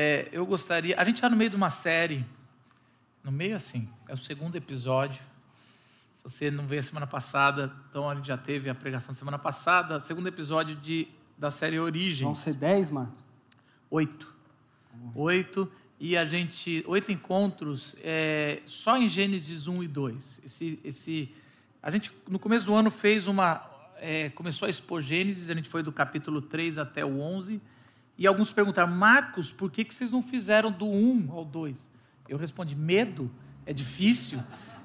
É, eu gostaria. A gente está no meio de uma série. No meio, assim, é o segundo episódio. Se você não veio a semana passada, então a gente já teve a pregação semana passada. Segundo episódio de, da série Origens. Vão ser dez, Marcos? Oito. Oito. E a gente. Oito encontros é, só em Gênesis 1 e 2. Esse, esse, a gente, no começo do ano, fez uma. É, começou a expor Gênesis, a gente foi do capítulo 3 até o 11. E alguns perguntaram, Marcos, por que, que vocês não fizeram do 1 ao 2? Eu respondi, medo, é difícil.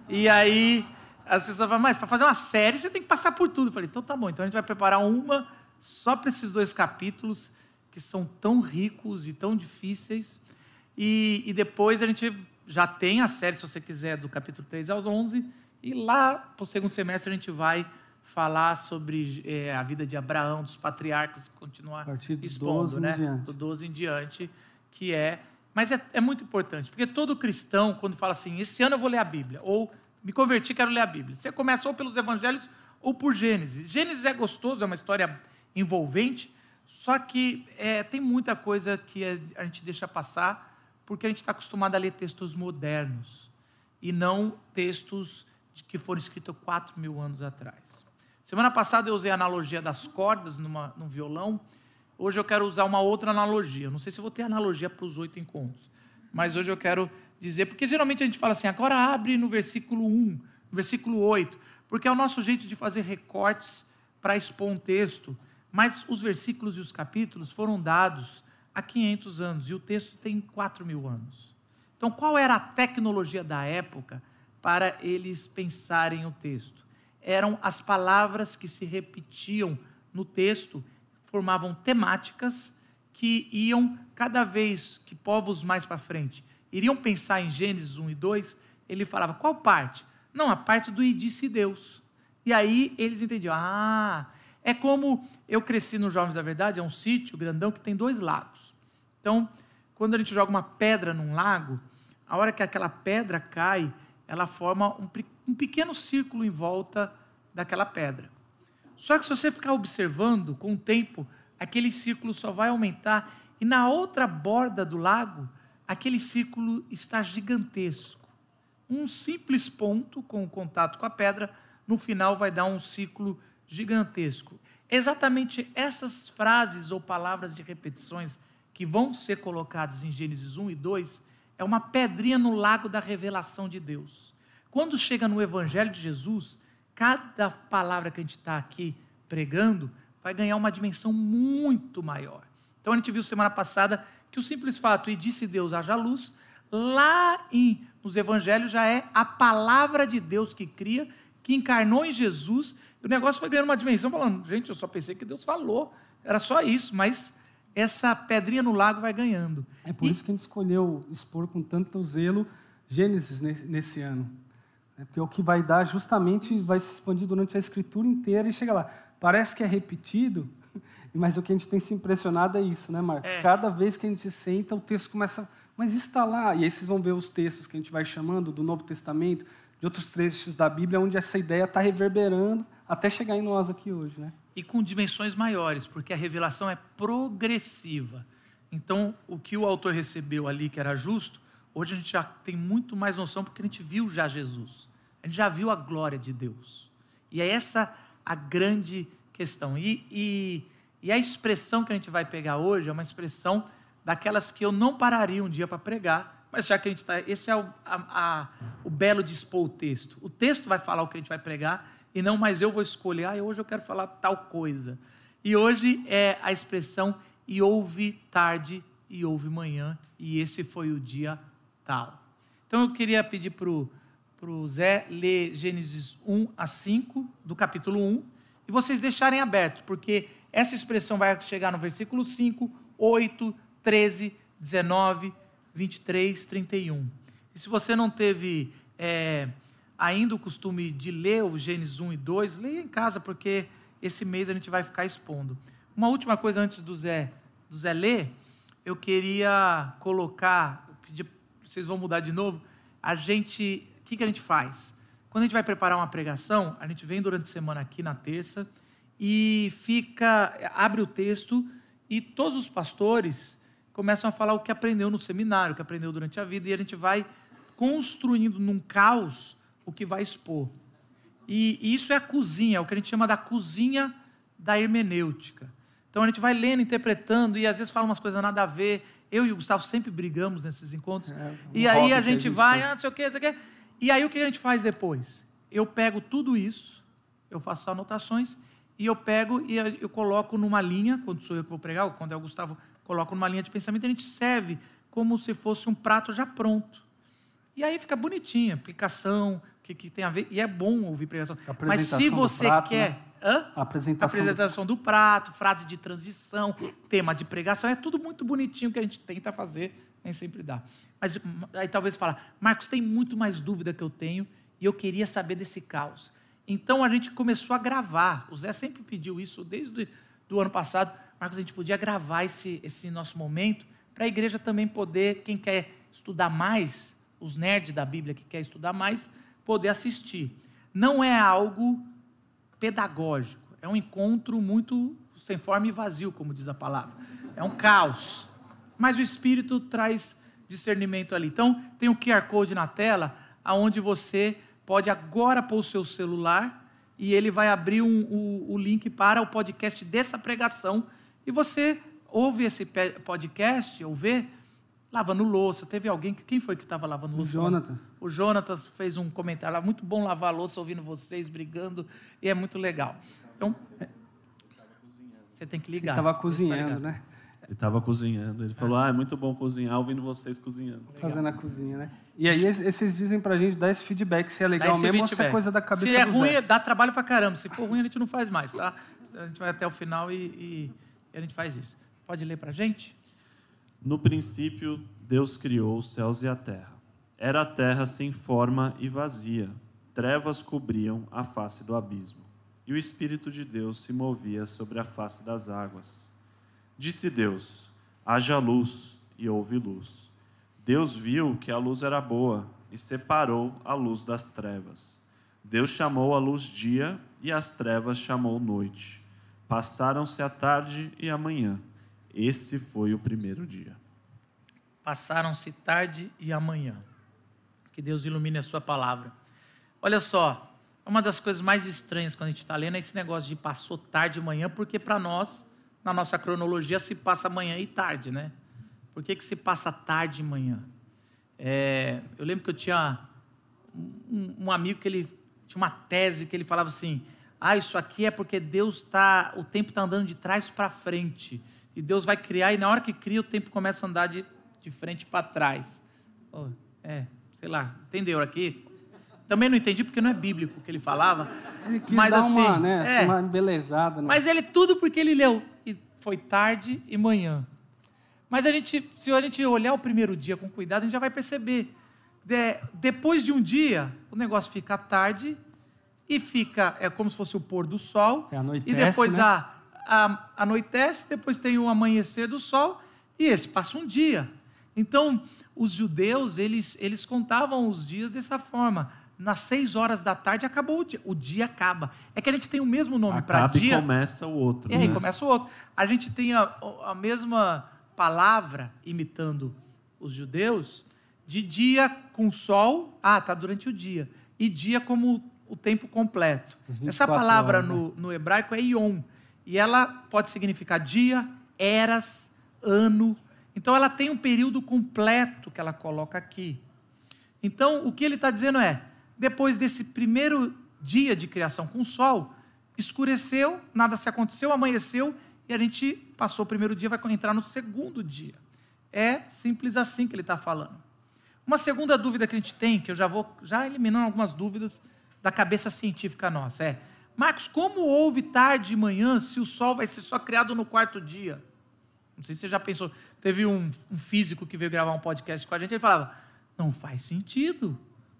E aí as pessoas falam, mas para fazer uma série você tem que passar por tudo. Eu falei, então tá bom, então a gente vai preparar uma só para esses dois capítulos que são tão ricos e tão difíceis. E, e depois a gente já tem a série, se você quiser, do capítulo 3 aos 11. E lá, para o segundo semestre, a gente vai falar sobre é, a vida de Abraão, dos patriarcas, continuar expondo, 12 né? Do 12 em diante, que é. Mas é, é, muito importante, porque todo cristão, quando fala assim, esse ano eu vou ler a Bíblia, ou me converti, quero ler a Bíblia. Você começa ou pelos evangelhos ou por Gênesis. Gênesis é gostoso, é uma história envolvente, só que é, tem muita coisa que a gente deixa passar porque a gente está acostumado a ler textos modernos e não textos que foram escritos 4 mil anos atrás. Semana passada eu usei a analogia das cordas numa, num violão. Hoje eu quero usar uma outra analogia. Não sei se vou ter analogia para os oito encontros, mas hoje eu quero dizer, porque geralmente a gente fala assim, agora abre no versículo 1, no versículo 8, porque é o nosso jeito de fazer recortes para expor um texto, mas os versículos e os capítulos foram dados há 500 anos e o texto tem 4 mil anos. Então, qual era a tecnologia da época para eles pensarem o texto? Eram as palavras que se repetiam no texto, formavam temáticas que iam, cada vez que povos mais para frente iriam pensar em Gênesis 1 e 2, ele falava, qual parte? Não, a parte do e disse Deus. E aí eles entendiam, ah, é como eu cresci nos Jovens da Verdade, é um sítio grandão que tem dois lagos. Então, quando a gente joga uma pedra num lago, a hora que aquela pedra cai, ela forma um, um pequeno círculo em volta daquela pedra. Só que se você ficar observando, com o tempo, aquele círculo só vai aumentar e na outra borda do lago, aquele círculo está gigantesco. Um simples ponto com o contato com a pedra, no final vai dar um ciclo gigantesco. Exatamente essas frases ou palavras de repetições que vão ser colocadas em Gênesis 1 e 2 é uma pedrinha no lago da revelação de Deus. Quando chega no Evangelho de Jesus, cada palavra que a gente está aqui pregando vai ganhar uma dimensão muito maior. Então a gente viu semana passada que o simples fato, e disse Deus, haja luz, lá em, nos evangelhos já é a palavra de Deus que cria, que encarnou em Jesus, o negócio foi ganhando uma dimensão, falando, gente, eu só pensei que Deus falou, era só isso, mas essa pedrinha no lago vai ganhando. É por e... isso que a gente escolheu expor com tanto zelo Gênesis nesse ano. Né? Porque é o que vai dar justamente vai se expandir durante a escritura inteira e chega lá. Parece que é repetido, mas o que a gente tem se impressionado é isso, né, Marcos? É. Cada vez que a gente senta, o texto começa. Mas isso está lá. E aí vocês vão ver os textos que a gente vai chamando do Novo Testamento, de outros trechos da Bíblia, onde essa ideia está reverberando até chegar em nós aqui hoje, né? E com dimensões maiores, porque a revelação é progressiva. Então, o que o autor recebeu ali, que era justo, hoje a gente já tem muito mais noção, porque a gente viu já Jesus. A gente já viu a glória de Deus. E é essa a grande questão. E, e, e a expressão que a gente vai pegar hoje é uma expressão daquelas que eu não pararia um dia para pregar, mas já que a gente está. Esse é o, a, a, o belo de expor o texto. O texto vai falar o que a gente vai pregar, e não mais eu vou escolher, ah, hoje eu quero falar tal coisa. E hoje é a expressão e houve tarde e houve manhã, e esse foi o dia tal. Então eu queria pedir para o Zé ler Gênesis 1 a 5, do capítulo 1, e vocês deixarem aberto, porque essa expressão vai chegar no versículo 5, 8, 13, 19, 23, 31. E se você não teve é, ainda o costume de ler o Gênesis 1 e 2, leia em casa, porque esse mês a gente vai ficar expondo. Uma última coisa antes do Zé, do Zé ler, eu queria colocar, pedir, vocês vão mudar de novo, a gente, o que, que a gente faz? Quando a gente vai preparar uma pregação, a gente vem durante a semana aqui na terça e fica, abre o texto e todos os pastores começam a falar o que aprendeu no seminário, o que aprendeu durante a vida, e a gente vai construindo num caos o que vai expor. E, e isso é a cozinha, é o que a gente chama da cozinha da hermenêutica. Então a gente vai lendo, interpretando, e às vezes fala umas coisas nada a ver. Eu e o Gustavo sempre brigamos nesses encontros. É, um e aí a gente, vai, tem. ah, não sei o quê, não sei o quê. E aí o que a gente faz depois? Eu pego tudo isso, eu faço anotações, e eu pego e eu coloco numa linha, quando sou eu que vou pregar, ou quando é o Gustavo, coloco numa linha de pensamento, a gente serve como se fosse um prato já pronto. E aí fica bonitinho, aplicação, que, que tem a ver. E é bom ouvir pregação. Mas se você prato, quer. Né? Hã? A apresentação, apresentação do... do prato, frase de transição, tema de pregação, é tudo muito bonitinho que a gente tenta fazer, nem sempre dá. Mas aí talvez fala, Marcos, tem muito mais dúvida que eu tenho e eu queria saber desse caos. Então a gente começou a gravar. O Zé sempre pediu isso desde o ano passado. Marcos, a gente podia gravar esse, esse nosso momento para a igreja também poder, quem quer estudar mais, os nerds da Bíblia que quer estudar mais, poder assistir. Não é algo pedagógico, é um encontro muito sem forma e vazio, como diz a palavra. É um caos. Mas o Espírito traz discernimento ali. Então, tem o QR Code na tela, aonde você pode agora pôr o seu celular e ele vai abrir um, o, o link para o podcast dessa pregação. E você ouve esse podcast, ou vê, lavando louça. Teve alguém, quem foi que estava lavando louça? O Jonatas. O Jonatas fez um comentário lá, muito bom lavar louça ouvindo vocês brigando, e é muito legal. Então, você tem que ligar. Ele estava cozinhando, né? Ele estava cozinhando. Ele falou: Ah, é muito bom cozinhar ouvindo vocês cozinhando. Fazendo a cozinha, né? E aí, esses dizem pra gente dar esse feedback se é legal mesmo ou se é coisa da cabeça Se é ruim, Zé. dá trabalho pra caramba. Se for ruim, a gente não faz mais, tá? A gente vai até o final e, e, e a gente faz isso. Pode ler pra gente? No princípio, Deus criou os céus e a terra. Era a terra sem forma e vazia. Trevas cobriam a face do abismo. E o Espírito de Deus se movia sobre a face das águas. Disse Deus: haja luz, e houve luz. Deus viu que a luz era boa e separou a luz das trevas. Deus chamou a luz dia e as trevas chamou noite. Passaram-se a tarde e a manhã. Esse foi o primeiro dia. Passaram-se tarde e amanhã. Que Deus ilumine a sua palavra. Olha só, uma das coisas mais estranhas quando a gente está lendo é esse negócio de passou tarde e manhã, porque para nós na nossa cronologia se passa manhã e tarde, né? Por que, que se passa tarde e manhã? É, eu lembro que eu tinha um, um, amigo que ele tinha uma tese que ele falava assim: ah, isso aqui é porque Deus está, o tempo está andando de trás para frente e Deus vai criar e na hora que cria o tempo começa a andar de, de frente para trás. Oh, é, sei lá, entendeu aqui? Também não entendi porque não é bíblico o que ele falava. Ele quis mas, dar assim, uma, né, é, uma embelezada. Né? Mas ele tudo porque ele leu. E foi tarde e manhã. Mas a gente, se a gente olhar o primeiro dia com cuidado, a gente já vai perceber. De, depois de um dia, o negócio fica tarde e fica, é como se fosse o pôr do sol. É anoitece, e depois né? a, a, anoitece, depois tem o amanhecer do sol e esse passa um dia. Então, os judeus, eles, eles contavam os dias dessa forma nas seis horas da tarde acabou o dia. O dia acaba. É que a gente tem o mesmo nome para dia. e começa o outro. É, né? começa o outro. A gente tem a, a mesma palavra, imitando os judeus, de dia com sol, ah, está durante o dia. E dia como o tempo completo. Essa palavra horas, no, né? no hebraico é ion. E ela pode significar dia, eras, ano. Então ela tem um período completo que ela coloca aqui. Então o que ele está dizendo é: depois desse primeiro dia de criação com o sol, escureceu, nada se aconteceu, amanheceu e a gente passou o primeiro dia, vai entrar no segundo dia. É simples assim que ele está falando. Uma segunda dúvida que a gente tem, que eu já vou já eliminando algumas dúvidas da cabeça científica nossa, é: Marcos, como houve tarde e manhã se o sol vai ser só criado no quarto dia? Não sei se você já pensou. Teve um, um físico que veio gravar um podcast com a gente, ele falava: não faz sentido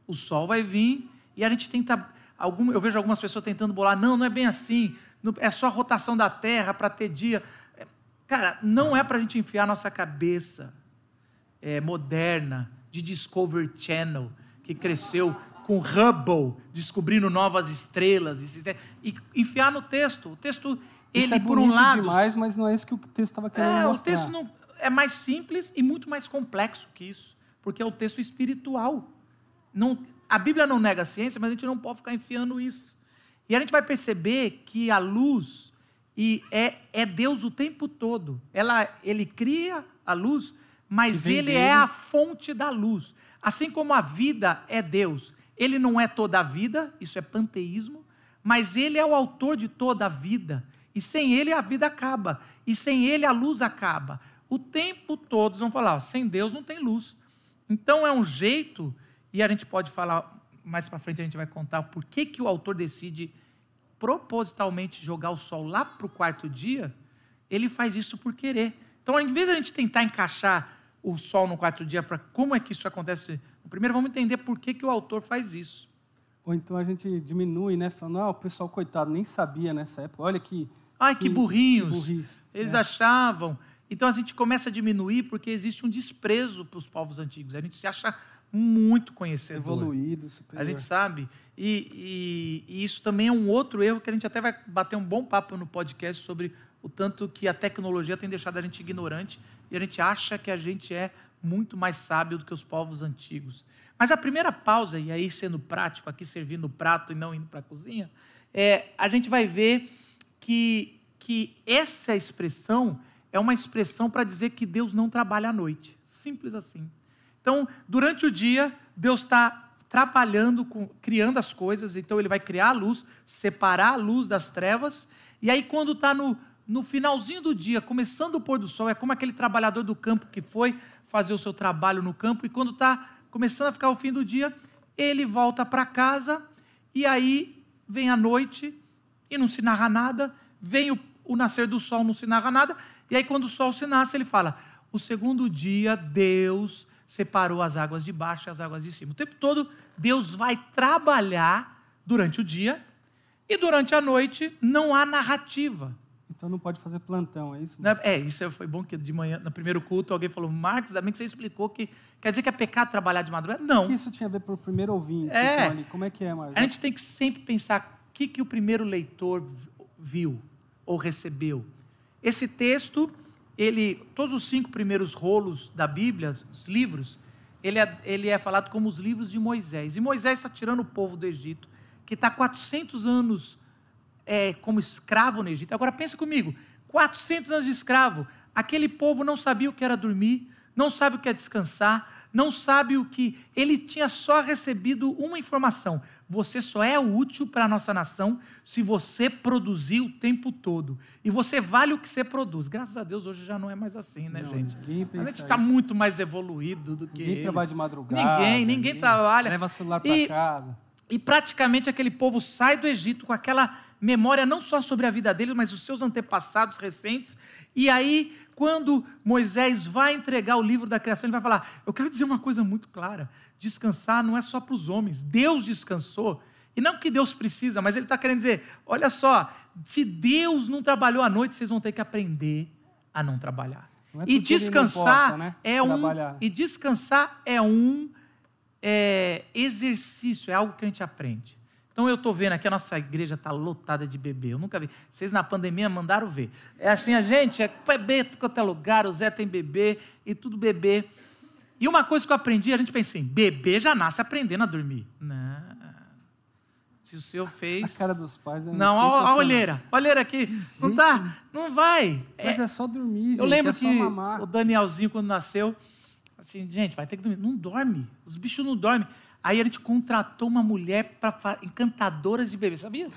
o sol vai vir e a gente tenta. Algum, eu vejo algumas pessoas tentando bolar, não, não é bem assim, é só a rotação da Terra para ter dia. É, cara, não é para a gente enfiar nossa cabeça é, moderna de Discovery Channel, que cresceu com Hubble, descobrindo novas estrelas, e enfiar no texto. O texto, isso ele, é por um lado. demais, mas não é isso que o texto estava querendo é, mostrar. O texto não, é mais simples e muito mais complexo que isso, porque é o texto espiritual. Não, a Bíblia não nega a ciência, mas a gente não pode ficar enfiando isso. E a gente vai perceber que a luz e é, é Deus o tempo todo. Ela, ele cria a luz, mas ele dele. é a fonte da luz. Assim como a vida é Deus. Ele não é toda a vida, isso é panteísmo, mas ele é o autor de toda a vida. E sem ele a vida acaba. E sem ele a luz acaba. O tempo todo, vão falar, ó, sem Deus não tem luz. Então é um jeito, e a gente pode falar mais para frente, a gente vai contar por que, que o autor decide propositalmente jogar o sol lá para o quarto dia, ele faz isso por querer. Então, em vez de a gente tentar encaixar o sol no quarto dia para como é que isso acontece, primeiro vamos entender por que, que o autor faz isso. Ou então a gente diminui, né? Falando, ah, o pessoal, coitado, nem sabia nessa época. Olha que. Ai, que, que burrinhos. Que Eles é. achavam. Então a gente começa a diminuir porque existe um desprezo para os povos antigos. A gente se acha muito conhecedor. Evoluído, superior. A gente sabe. E, e, e, isso também é um outro erro que a gente até vai bater um bom papo no podcast sobre o tanto que a tecnologia tem deixado a gente ignorante e a gente acha que a gente é muito mais sábio do que os povos antigos. Mas a primeira pausa, e aí sendo prático, aqui servindo o prato e não indo para a cozinha, é, a gente vai ver que, que essa expressão é uma expressão para dizer que Deus não trabalha à noite. Simples assim. Então, durante o dia, Deus está trabalhando, com, criando as coisas, então ele vai criar a luz, separar a luz das trevas, e aí quando está no, no finalzinho do dia, começando o pôr do sol, é como aquele trabalhador do campo que foi fazer o seu trabalho no campo, e quando está começando a ficar o fim do dia, ele volta para casa, e aí vem a noite, e não se narra nada, vem o, o nascer do sol, não se narra nada, e aí quando o sol se nasce, ele fala, o segundo dia, Deus separou as águas de baixo e as águas de cima. O tempo todo, Deus vai trabalhar durante o dia e durante a noite não há narrativa. Então não pode fazer plantão, é isso? É, isso foi bom que de manhã, no primeiro culto, alguém falou, Marcos, ainda bem que você explicou que quer dizer que é pecado trabalhar de madrugada? Não. O que isso tinha a ver para o primeiro ouvinte? É. Então? Como é que é, Marcos? A gente tem que sempre pensar o que, que o primeiro leitor viu ou recebeu. Esse texto ele, todos os cinco primeiros rolos da Bíblia, os livros, ele é, ele é falado como os livros de Moisés. E Moisés está tirando o povo do Egito, que está 400 anos é, como escravo no Egito. Agora pensa comigo, 400 anos de escravo, aquele povo não sabia o que era dormir, não sabe o que é descansar, não sabe o que. Ele tinha só recebido uma informação: você só é útil para a nossa nação se você produzir o tempo todo. E você vale o que você produz. Graças a Deus hoje já não é mais assim, né, não, gente? A gente está muito mais evoluído do que. Ninguém eles. trabalha de madrugada. Ninguém, ninguém, ninguém trabalha. Leva celular para casa. E praticamente aquele povo sai do Egito com aquela memória não só sobre a vida dele, mas os seus antepassados recentes. E aí, quando Moisés vai entregar o livro da criação, ele vai falar: Eu quero dizer uma coisa muito clara: descansar não é só para os homens, Deus descansou. E não que Deus precisa, mas ele está querendo dizer: olha só, se Deus não trabalhou à noite, vocês vão ter que aprender a não trabalhar. Não é e, descansar possa, né? é um, e descansar é um é, exercício, é algo que a gente aprende. Então eu estou vendo aqui, a nossa igreja está lotada de bebê. Eu nunca vi. Vocês na pandemia mandaram ver. É assim, a gente é bebê quanto é lugar, o Zé tem bebê e tudo bebê. E uma coisa que eu aprendi, a gente pensa assim, bebê já nasce aprendendo a dormir. Não. Se o senhor fez. A cara dos pais é Não, a, a olheira. A olheira aqui. Gente, não tá. Não vai. Mas é, é só dormir, gente. Eu lembro é que o Danielzinho, quando nasceu, assim, gente, vai ter que dormir. Não dorme. Os bichos não dormem. Aí a gente contratou uma mulher para encantadoras de bebê, sabia?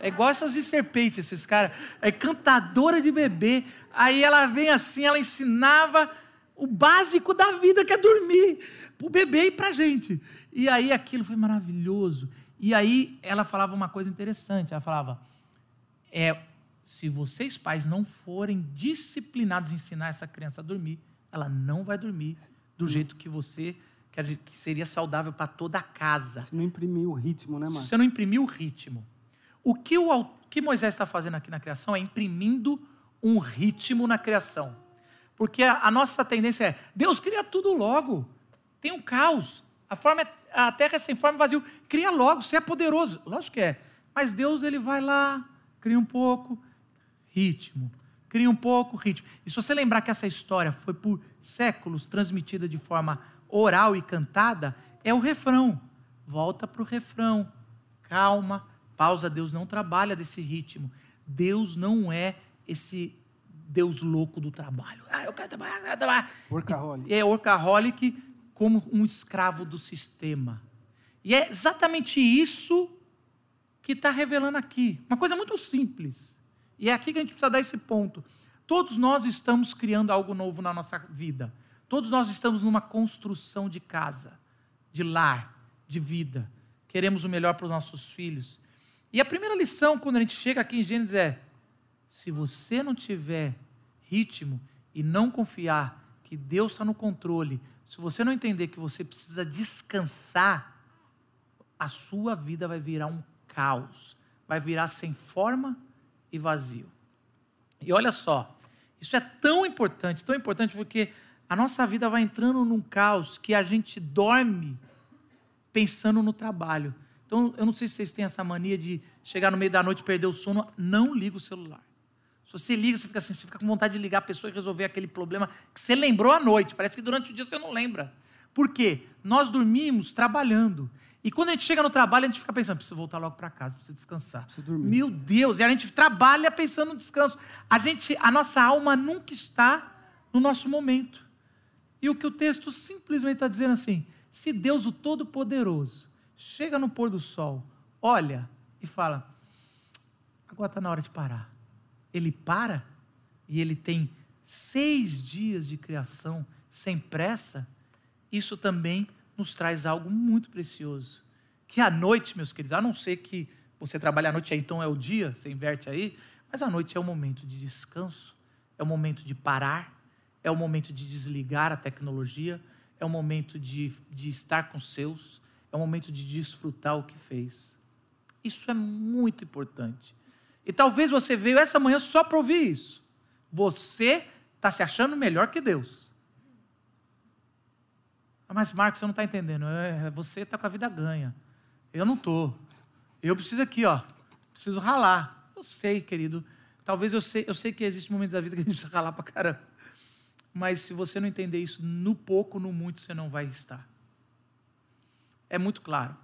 É igual essas de serpente, esses caras. É cantadora de bebê. Aí ela vem assim, ela ensinava o básico da vida, que é dormir, para o bebê e para a gente. E aí aquilo foi maravilhoso. E aí ela falava uma coisa interessante. Ela falava: é, se vocês pais não forem disciplinados em ensinar essa criança a dormir, ela não vai dormir do jeito que você que seria saudável para toda a casa. Se não imprimir o ritmo, né, Marcos? Se você não imprimir o ritmo. O que, o que Moisés está fazendo aqui na criação é imprimindo um ritmo na criação. Porque a, a nossa tendência é, Deus cria tudo logo. Tem um caos. A, forma é, a terra é sem forma vazio. Cria logo, você é poderoso. Lógico que é. Mas Deus ele vai lá, cria um pouco, ritmo. Cria um pouco ritmo. E se você lembrar que essa história foi por séculos transmitida de forma oral e cantada, é o refrão. Volta para o refrão. Calma, pausa. Deus não trabalha desse ritmo. Deus não é esse Deus louco do trabalho. Ah, eu quero trabalhar, eu quero trabalhar. Workaholic. É workaholic como um escravo do sistema. E é exatamente isso que está revelando aqui. Uma coisa muito simples. E é aqui que a gente precisa dar esse ponto. Todos nós estamos criando algo novo na nossa vida. Todos nós estamos numa construção de casa, de lar, de vida. Queremos o melhor para os nossos filhos. E a primeira lição, quando a gente chega aqui em Gênesis, é: se você não tiver ritmo e não confiar que Deus está no controle, se você não entender que você precisa descansar, a sua vida vai virar um caos, vai virar sem forma e vazio. E olha só, isso é tão importante, tão importante, porque a nossa vida vai entrando num caos que a gente dorme pensando no trabalho. Então, eu não sei se vocês têm essa mania de chegar no meio da noite e perder o sono, não liga o celular. Se você liga, você fica assim, você fica com vontade de ligar a pessoa e resolver aquele problema que você lembrou à noite. Parece que durante o dia você não lembra. Por quê? Nós dormimos trabalhando. E quando a gente chega no trabalho, a gente fica pensando, preciso voltar logo para casa, preciso descansar. Preciso dormir. Meu Deus, e a gente trabalha pensando no descanso. A gente, a nossa alma nunca está no nosso momento. E o que o texto simplesmente está dizendo assim: se Deus, o Todo-Poderoso, chega no pôr do sol, olha e fala: agora está na hora de parar. Ele para e ele tem seis dias de criação sem pressa. Isso também nos traz algo muito precioso. Que a noite, meus queridos, a não ser que você trabalhe à noite, aí então é o dia, você inverte aí, mas a noite é o momento de descanso, é o momento de parar, é o momento de desligar a tecnologia, é o momento de, de estar com os seus, é o momento de desfrutar o que fez. Isso é muito importante. E talvez você veio essa manhã só para ouvir isso. Você está se achando melhor que Deus. Mas Marcos, você não está entendendo. É, você está com a vida ganha. Eu não estou. Eu preciso aqui, ó. Preciso ralar. Eu sei, querido. Talvez eu sei, eu sei que existe momentos da vida que a gente precisa ralar para caramba. Mas se você não entender isso, no pouco, no muito, você não vai estar. É muito claro.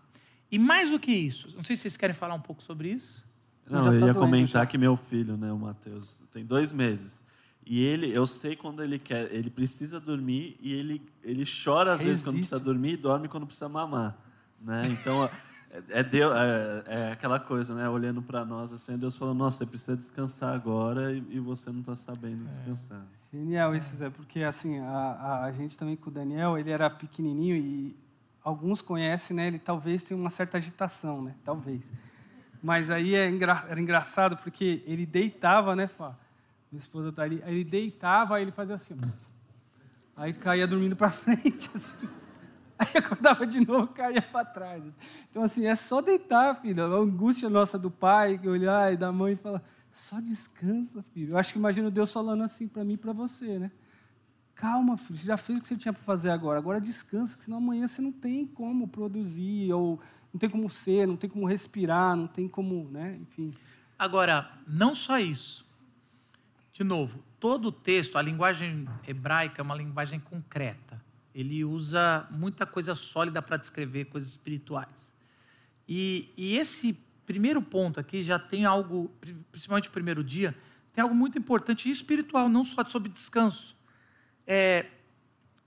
E mais do que isso, não sei se vocês querem falar um pouco sobre isso. Não, eu tá ia comentar já. que meu filho, né, o Matheus, tem dois meses. E ele, eu sei quando ele quer, ele precisa dormir e ele, ele chora às vezes quando Resiste. precisa dormir e dorme quando precisa mamar, né? Então é, é, Deus, é, é aquela coisa, né? Olhando para nós assim, Deus falando, nossa, você precisa descansar agora e, e você não está sabendo descansar. Genial isso, Zé, porque assim, a, a, a gente também com o Daniel, ele era pequenininho e alguns conhecem, né? Ele talvez tenha uma certa agitação, né? Talvez. Mas aí é engra, era engraçado porque ele deitava, né, Fá? Minha esposa tá ali. Aí ele deitava, aí ele fazia assim. Aí caía dormindo para frente, assim. Aí acordava de novo, caía para trás. assim. Então, assim, é só deitar, filho. A angústia nossa do pai, que olhar, e da mãe, e falar, só descansa, filho. Eu acho que imagino Deus falando assim para mim e para você, né? Calma, filho, você já fez o que você tinha para fazer agora. Agora descansa, que senão amanhã você não tem como produzir, ou não tem como ser, não tem como respirar, não tem como, né? Enfim. Agora, não só isso. De novo, todo o texto, a linguagem hebraica é uma linguagem concreta. Ele usa muita coisa sólida para descrever coisas espirituais. E, e esse primeiro ponto aqui já tem algo, pri- principalmente o primeiro dia, tem algo muito importante e espiritual, não só sobre descanso. É,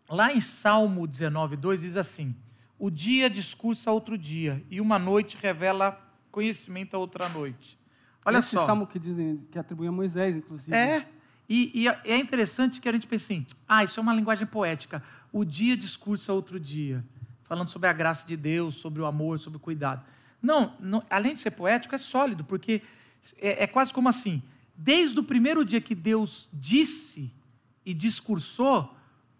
lá em Salmo 19, 2 diz assim: O dia discursa outro dia, e uma noite revela conhecimento a outra noite. Olha Esse só. salmo que dizem que atribui a Moisés, inclusive. É, e, e é interessante que a gente pense assim, ah, isso é uma linguagem poética. O dia discursa outro dia, falando sobre a graça de Deus, sobre o amor, sobre o cuidado. Não, não- além de ser poético, é sólido, porque é, é quase como assim, desde o primeiro dia que Deus disse e discursou,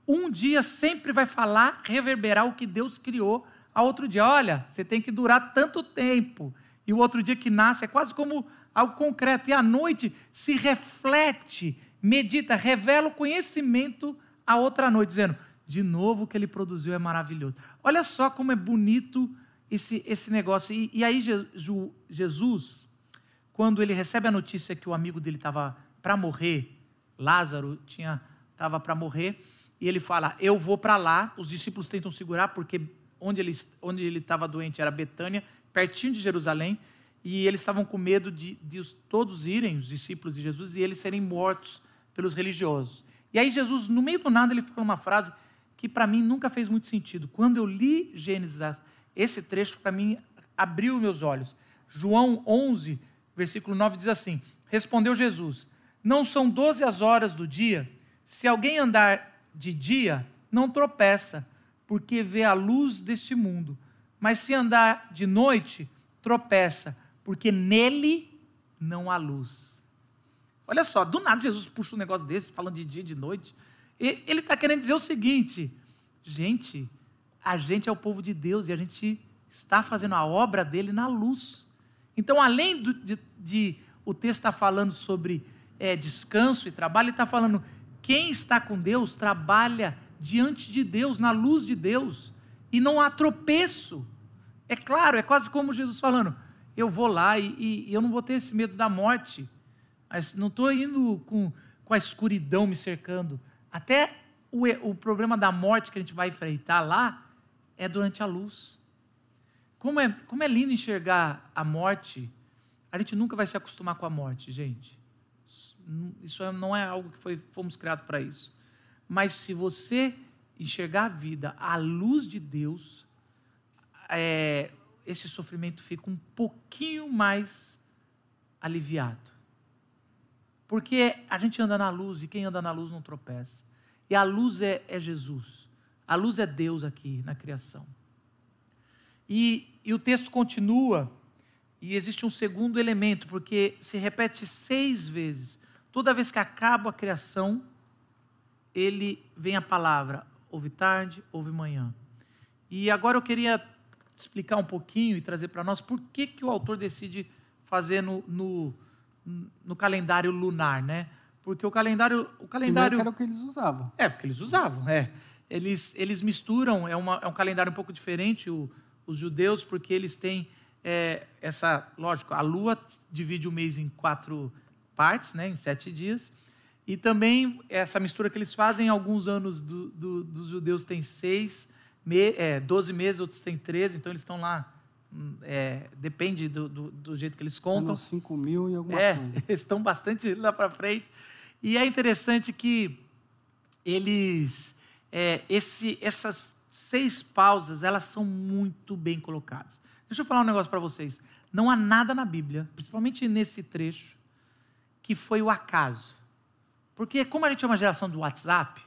um dia sempre vai falar, reverberar o que Deus criou a outro dia. Olha, você tem que durar tanto tempo. E o outro dia que nasce é quase como algo concreto. E à noite se reflete, medita, revela o conhecimento a outra noite, dizendo: de novo o que ele produziu é maravilhoso. Olha só como é bonito esse, esse negócio. E, e aí, Jesu- Jesus, quando ele recebe a notícia que o amigo dele estava para morrer, Lázaro tinha estava para morrer, e ele fala: Eu vou para lá. Os discípulos tentam segurar, porque onde ele onde ele estava doente era Betânia, pertinho de Jerusalém, e eles estavam com medo de, de os, todos irem, os discípulos de Jesus, e eles serem mortos pelos religiosos. E aí Jesus, no meio do nada, ele fala uma frase que para mim nunca fez muito sentido. Quando eu li Gênesis, esse trecho para mim abriu meus olhos. João 11, versículo 9 diz assim: Respondeu Jesus: Não são doze as horas do dia? Se alguém andar de dia, não tropeça, porque vê a luz deste mundo. Mas se andar de noite, tropeça, porque nele não há luz. Olha só, do nada Jesus puxa um negócio desse, falando de dia e de noite. Ele está querendo dizer o seguinte: gente, a gente é o povo de Deus e a gente está fazendo a obra dele na luz. Então, além do, de, de, o texto estar tá falando sobre é, descanso e trabalho, ele está falando quem está com Deus trabalha diante de Deus, na luz de Deus, e não há tropeço. É claro, é quase como Jesus falando: eu vou lá e, e, eu não vou ter esse medo da morte, mas não estou indo com, com a escuridão me cercando. Até o, o problema da morte que a gente vai enfrentar lá é durante a luz. Como é, como é lindo enxergar a morte. A gente nunca vai se acostumar com a morte, gente. Isso não é algo que foi, fomos criados para isso. Mas se você enxergar a vida à luz de Deus, é, esse sofrimento fica um pouquinho mais aliviado. Porque a gente anda na luz e quem anda na luz não tropeça. E a luz é, é Jesus. A luz é Deus aqui na criação. E, e o texto continua, e existe um segundo elemento, porque se repete seis vezes. Toda vez que acaba a criação, ele vem a palavra, houve tarde, houve manhã. E agora eu queria explicar um pouquinho e trazer para nós por que, que o autor decide fazer no, no, no calendário lunar, né? Porque o calendário. O calendário era o que eles usavam. É, porque eles usavam, é. Eles, eles misturam, é, uma, é um calendário um pouco diferente, o, os judeus, porque eles têm é, essa. Lógico, a lua divide o mês em quatro partes, né, em sete dias. E também essa mistura que eles fazem, alguns anos do, do, dos judeus têm seis, me, é, 12 meses, outros têm 13, então eles estão lá. Hum, é, depende do, do, do, jeito que eles contam. 5 mil e alguma é, coisa. Eles estão bastante lá para frente. E é interessante que eles. É, esse, essas seis pausas, elas são muito bem colocadas. Deixa eu falar um negócio para vocês. Não há nada na Bíblia, principalmente nesse trecho, que foi o acaso. Porque como a gente é uma geração do WhatsApp,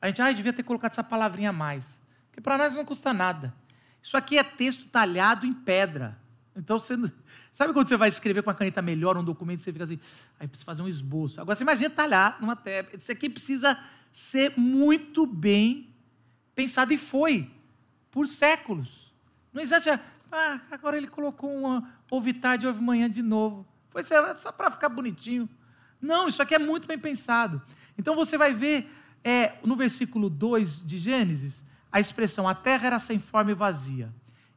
a gente ah, devia ter colocado essa palavrinha a mais. Porque para nós não custa nada. Isso aqui é texto talhado em pedra. Então, você, sabe quando você vai escrever com a caneta melhor um documento e você fica assim, aí precisa fazer um esboço. Agora, você imagina talhar numa tela. Isso aqui precisa ser muito bem pensado e foi por séculos. Não existe, ah, agora ele colocou uma ouve tarde, ouve manhã de novo. Foi só para ficar bonitinho. Não, isso aqui é muito bem pensado. Então você vai ver é, no versículo 2 de Gênesis a expressão a terra era sem forma e vazia.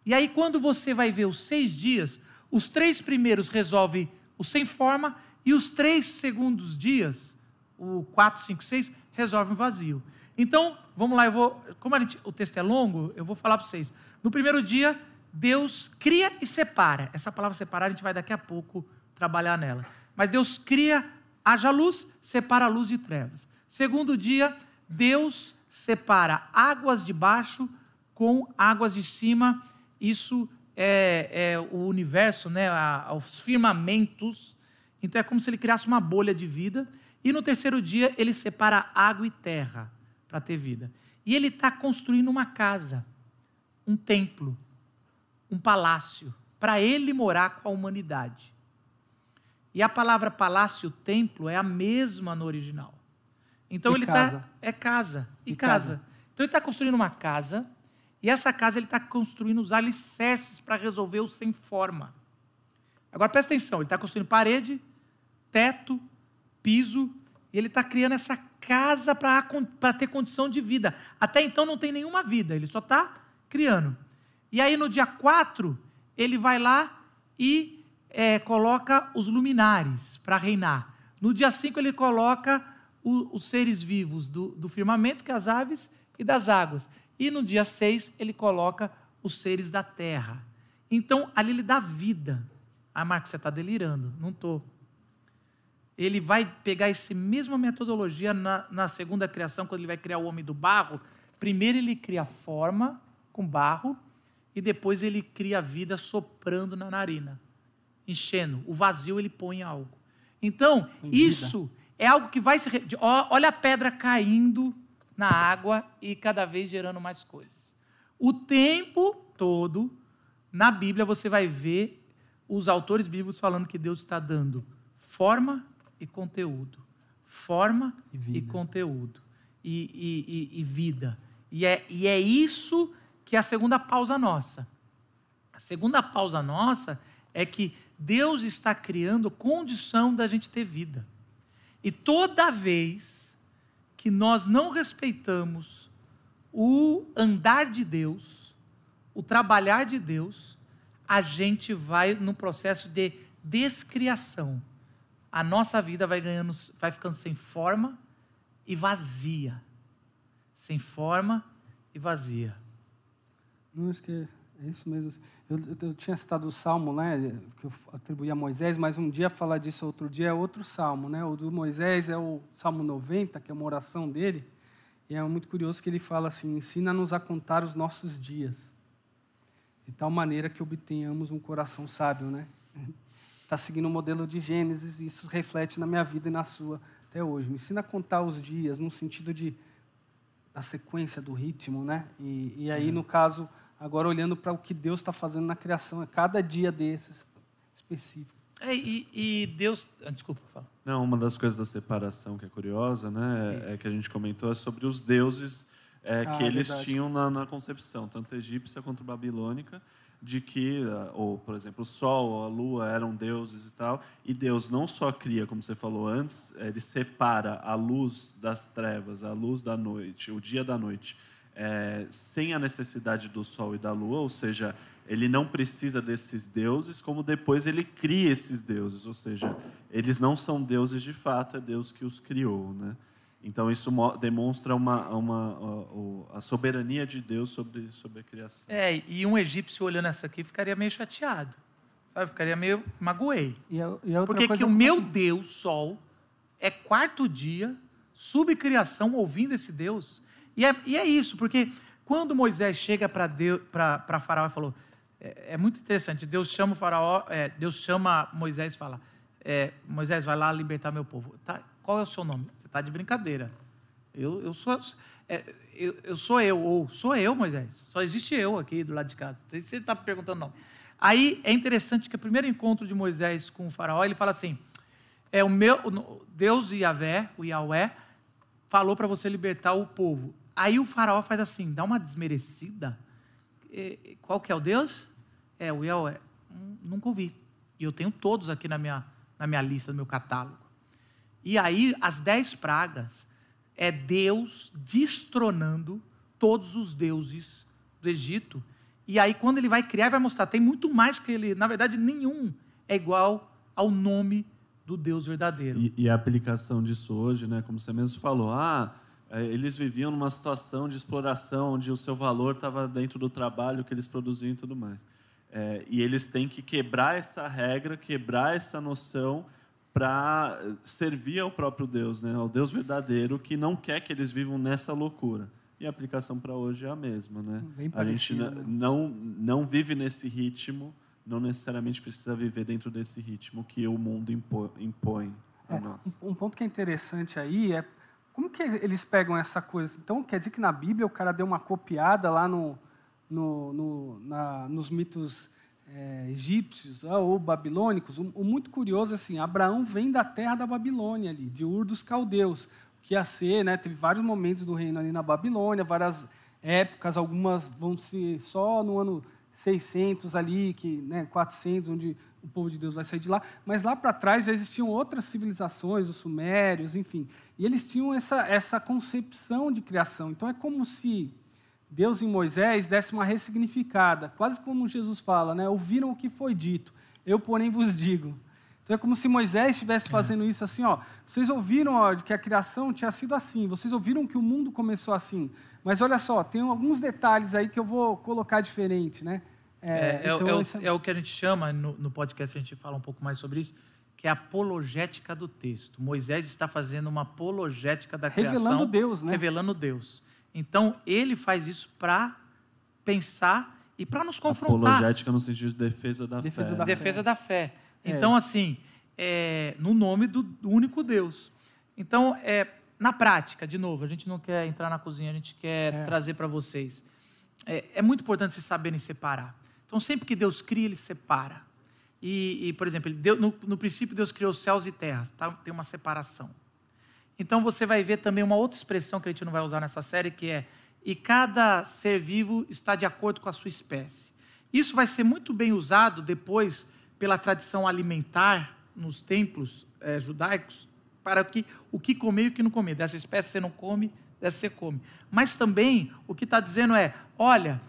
E aí, quando você vai ver os seis dias, os três primeiros resolve o sem forma e os três segundos dias, o 4, 5, 6, resolve o vazio. Então, vamos lá, eu vou, como gente, o texto é longo, eu vou falar para vocês. No primeiro dia, Deus cria e separa. Essa palavra separar, a gente vai daqui a pouco trabalhar nela. Mas Deus cria, haja luz, separa a luz de trevas. Segundo dia, Deus separa águas de baixo com águas de cima. Isso é, é o universo, né, os firmamentos. Então é como se ele criasse uma bolha de vida. E no terceiro dia, ele separa água e terra para ter vida. E ele está construindo uma casa, um templo, um palácio, para ele morar com a humanidade. E a palavra palácio, templo, é a mesma no original. Então e ele está. É casa. E, e casa. casa. Então ele está construindo uma casa, e essa casa ele está construindo os alicerces para resolver o sem forma. Agora presta atenção, ele está construindo parede, teto, piso, e ele está criando essa casa para ter condição de vida. Até então não tem nenhuma vida, ele só está criando. E aí no dia 4, ele vai lá e é, coloca os luminares para reinar. No dia 5, ele coloca o, os seres vivos do, do firmamento, que é as aves, e das águas. E no dia 6, ele coloca os seres da terra. Então, ali ele dá vida. Ah, Marcos, você está delirando. Não estou. Ele vai pegar essa mesma metodologia na, na segunda criação, quando ele vai criar o homem do barro. Primeiro ele cria forma com barro, e depois ele cria a vida soprando na narina, enchendo. O vazio ele põe algo. Então, isso é algo que vai se. Olha a pedra caindo na água e cada vez gerando mais coisas. O tempo todo, na Bíblia, você vai ver os autores bíblicos falando que Deus está dando forma e conteúdo. Forma e, e conteúdo. E, e, e, vida. E é, e é isso que é a segunda pausa nossa. A segunda pausa nossa é que Deus está criando condição da gente ter vida. E toda vez que nós não respeitamos o andar de Deus, o trabalhar de Deus, a gente vai no processo de descriação. A nossa vida vai ganhando, vai ficando sem forma e vazia. Sem forma e vazia. Não, que é isso mesmo. Eu, eu, eu, tinha citado o salmo, né, que eu atribuía a Moisés, mas um dia falar disso outro dia é outro salmo, né? O do Moisés é o Salmo 90, que é uma oração dele. E é muito curioso que ele fala assim: "Ensina-nos a contar os nossos dias, de tal maneira que obtenhamos um coração sábio", né? Está seguindo o modelo de Gênesis e isso reflete na minha vida e na sua até hoje. Me ensina a contar os dias no sentido de da sequência do ritmo, né? E, e aí, no caso agora olhando para o que Deus está fazendo na criação, é cada dia desses específico. É, e, e, Deus. Ah, desculpa, fala. Não, uma das coisas da separação que é curiosa, né, é, é que a gente comentou é sobre os deuses é, ah, que eles verdade. tinham na, na, concepção, tanto egípcia quanto babilônica, de que, ah, ou por exemplo, o sol, a lua eram deuses e tal, e Deus não só cria, como você falou antes, ele separa a luz das trevas, a luz da noite, o dia da noite é, sem a necessidade do sol e da lua, ou seja, ele não precisa desses deuses, como depois ele cria esses deuses, ou seja, eles não são deuses de fato, é Deus que os criou, né? Então isso demonstra uma, uma, a, a soberania de Deus sobre, sobre a criação. É, e um egípcio olhando essa aqui ficaria meio chateado, sabe? Ficaria meio magoei. E a, e a Porque que o meu Deus, Sol, é quarto dia, subcriação, ouvindo esse Deus, e é, e é isso, porque quando Moisés chega para Faraó e falou, é, é, muito interessante, Deus chama o Faraó, é, Deus chama Moisés e fala, é, Moisés, vai lá libertar meu povo. Tá, qual é o seu nome? Você está de brincadeira. Eu, eu, sou, é, eu, eu, sou eu, ou sou eu, Moisés. Só existe eu aqui do lado de casa. Você está perguntando não. Aí é interessante que o primeiro encontro de Moisés com o faraó, ele fala assim, é o meu, Deus Yahvé, o Yahweh, falou para você libertar o povo. Aí o faraó faz assim, dá uma desmerecida. Qual que é o Deus? É o Yahweh. Hum, nunca ouvi. E eu tenho todos aqui na minha, na minha lista, no meu catálogo. E aí, as dez pragas é Deus destronando todos os deuses do Egito. E aí, quando ele vai criar, vai mostrar, tem muito mais que ele, na verdade, nenhum é igual ao nome do Deus verdadeiro. E, e a aplicação disso hoje, né, como você mesmo falou, ah, eles viviam numa situação de exploração, onde o seu valor estava dentro do trabalho que eles produziam e tudo mais. É, e eles têm que quebrar essa regra, quebrar essa noção para servir ao próprio Deus, né? ao Deus verdadeiro, que não quer que eles vivam nessa loucura. E a aplicação para hoje é a mesma. Né? a gente não, não vive nesse ritmo, não necessariamente precisa viver dentro desse ritmo que o mundo impõe a é, nós. Um ponto que é interessante aí é como que eles pegam essa coisa? Então, quer dizer que na Bíblia o cara deu uma copiada lá no, no, no na, nos mitos é, egípcios ah, ou babilônicos? O, o, muito curioso é assim, Abraão vem da terra da Babilônia ali, de Ur dos Caldeus, que ia ser, né, teve vários momentos do reino ali na Babilônia, várias épocas, algumas vão ser só no ano 600 ali, que, né, 400, onde o povo de Deus vai sair de lá, mas lá para trás já existiam outras civilizações, os sumérios, enfim, e eles tinham essa, essa concepção de criação. Então é como se Deus em Moisés desse uma ressignificada, quase como Jesus fala, né? ouviram o que foi dito, eu porém vos digo. Então é como se Moisés estivesse fazendo isso assim, ó. Vocês ouviram ó, que a criação tinha sido assim, vocês ouviram que o mundo começou assim. Mas olha só, tem alguns detalhes aí que eu vou colocar diferente, né? É, é, então, é, o, é, o, que a gente chama, no, no podcast a gente fala um pouco mais sobre isso, que é a apologética do texto. Moisés está fazendo uma apologética da criação. Revelando Deus, né? Revelando Deus. Então, ele faz isso para pensar e para nos confrontar. Apologética no sentido de defesa da defesa fé. Da defesa fé. da fé. É. Então, assim, é, no nome do único Deus. Então, é, na prática, de novo, a gente não quer entrar na cozinha, a gente quer é. trazer para vocês. É, é, muito importante vocês saberem separar. Então, sempre que Deus cria, Ele separa. E, e por exemplo, deu, no, no, princípio, Deus criou céus e terras. Tá? Tem uma separação. Então, você vai ver também uma outra expressão que a gente não vai usar nessa série, que é e cada ser vivo está de acordo com a sua espécie. Isso vai ser muito bem usado depois pela tradição alimentar nos templos é, judaicos para que, o que comer e o que não comer. Dessa espécie você não come, dessa você come. Mas também o que está dizendo é: olha,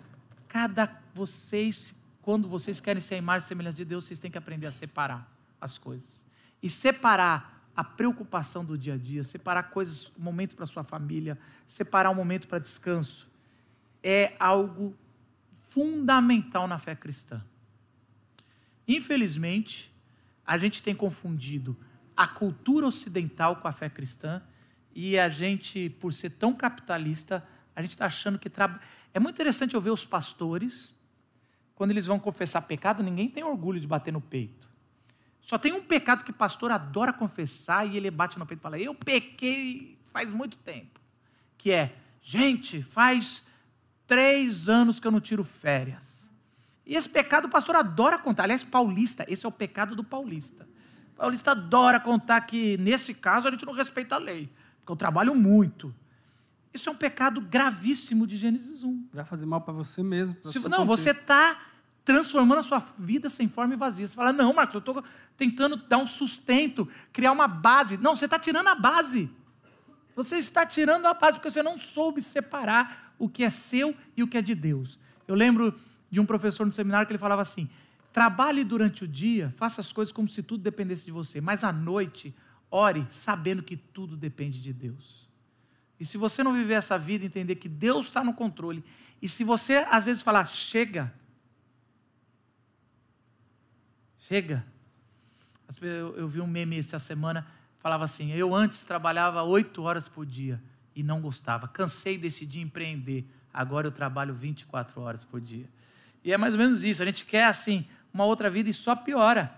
cada vocês, quando vocês querem ser a imagem e semelhança de Deus, vocês têm que aprender a separar as coisas. E separar a preocupação do dia a dia, separar coisas, um momento para sua família, separar um momento para descanso, é algo fundamental na fé cristã. Infelizmente, a gente tem confundido a cultura ocidental com a fé cristã e a gente, por ser tão capitalista, a gente está achando que trabalha. É muito interessante eu ver os pastores, quando eles vão confessar pecado, ninguém tem orgulho de bater no peito. Só tem um pecado que pastor adora confessar e ele bate no peito e fala: Eu pequei faz muito tempo. Que é, gente, faz três anos que eu não tiro férias. E esse pecado o pastor adora contar. Aliás, paulista, esse é o pecado do paulista. O paulista adora contar que, nesse caso, a gente não respeita a lei, porque eu trabalho muito. Isso é um pecado gravíssimo de Gênesis 1. Vai fazer mal para você mesmo. Se, não, contexto. você está transformando a sua vida sem forma e vazia. Você fala, não, Marcos, eu estou tentando dar um sustento, criar uma base. Não, você está tirando a base. Você está tirando a base porque você não soube separar o que é seu e o que é de Deus. Eu lembro de um professor no seminário que ele falava assim: trabalhe durante o dia, faça as coisas como se tudo dependesse de você, mas à noite, ore sabendo que tudo depende de Deus. E se você não viver essa vida, entender que Deus está no controle, e se você às vezes falar, chega, Chega. Eu, eu vi um meme essa semana, falava assim: eu antes trabalhava oito horas por dia e não gostava. Cansei, decidi empreender. Agora eu trabalho 24 horas por dia. E é mais ou menos isso. A gente quer, assim, uma outra vida e só piora.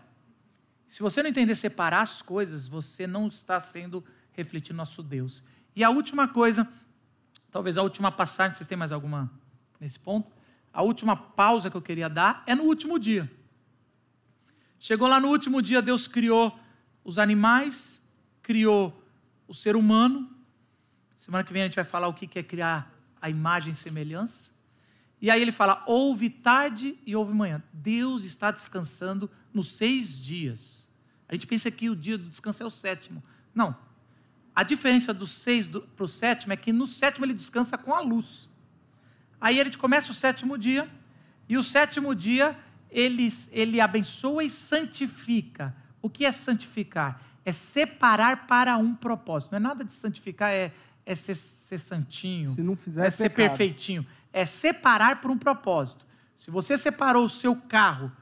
Se você não entender separar as coisas, você não está sendo refletindo nosso Deus. E a última coisa, talvez a última passagem, vocês têm mais alguma nesse ponto? A última pausa que eu queria dar é no último dia. Chegou lá no último dia, Deus criou os animais, criou o ser humano. Semana que vem a gente vai falar o que é criar a imagem e semelhança. E aí ele fala: houve tarde e houve manhã. Deus está descansando nos seis dias. A gente pensa que o dia do descanso é o sétimo. Não. A diferença do seis para o sétimo é que no sétimo ele descansa com a luz. Aí a gente começa o sétimo dia, e o sétimo dia ele, ele abençoa e santifica. O que é santificar? É separar para um propósito. Não é nada de santificar, é, é ser, ser santinho. Se não fizer, é ser pecado. perfeitinho. É separar por um propósito. Se você separou o seu carro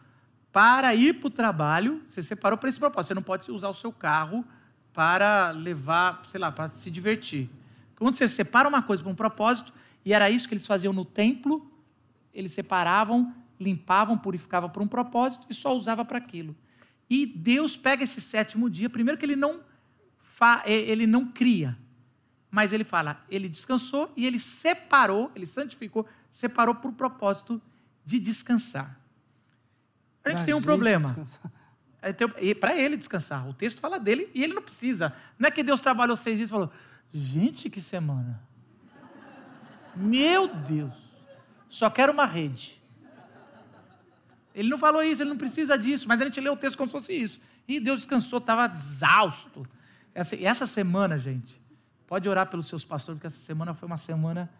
para ir para o trabalho, você separou para esse propósito. Você não pode usar o seu carro para levar, sei lá, para se divertir. Quando você separa uma coisa para um propósito, e era isso que eles faziam no templo, eles separavam limpavam, purificavam para um propósito e só usava para aquilo. E Deus pega esse sétimo dia, primeiro que ele não, fa, ele não cria, mas ele fala, ele descansou e ele separou, ele santificou, separou para o propósito de descansar. A gente pra tem um problema. É, para ele descansar. O texto fala dele e ele não precisa. Não é que Deus trabalhou seis dias e falou: gente, que semana. Meu Deus. Só quero uma rede. Ele não falou isso, ele não precisa disso, mas a gente lê o texto como se fosse isso. E Deus descansou, estava exausto. Essa, essa semana, gente, pode orar pelos seus pastores, porque essa semana foi uma semana,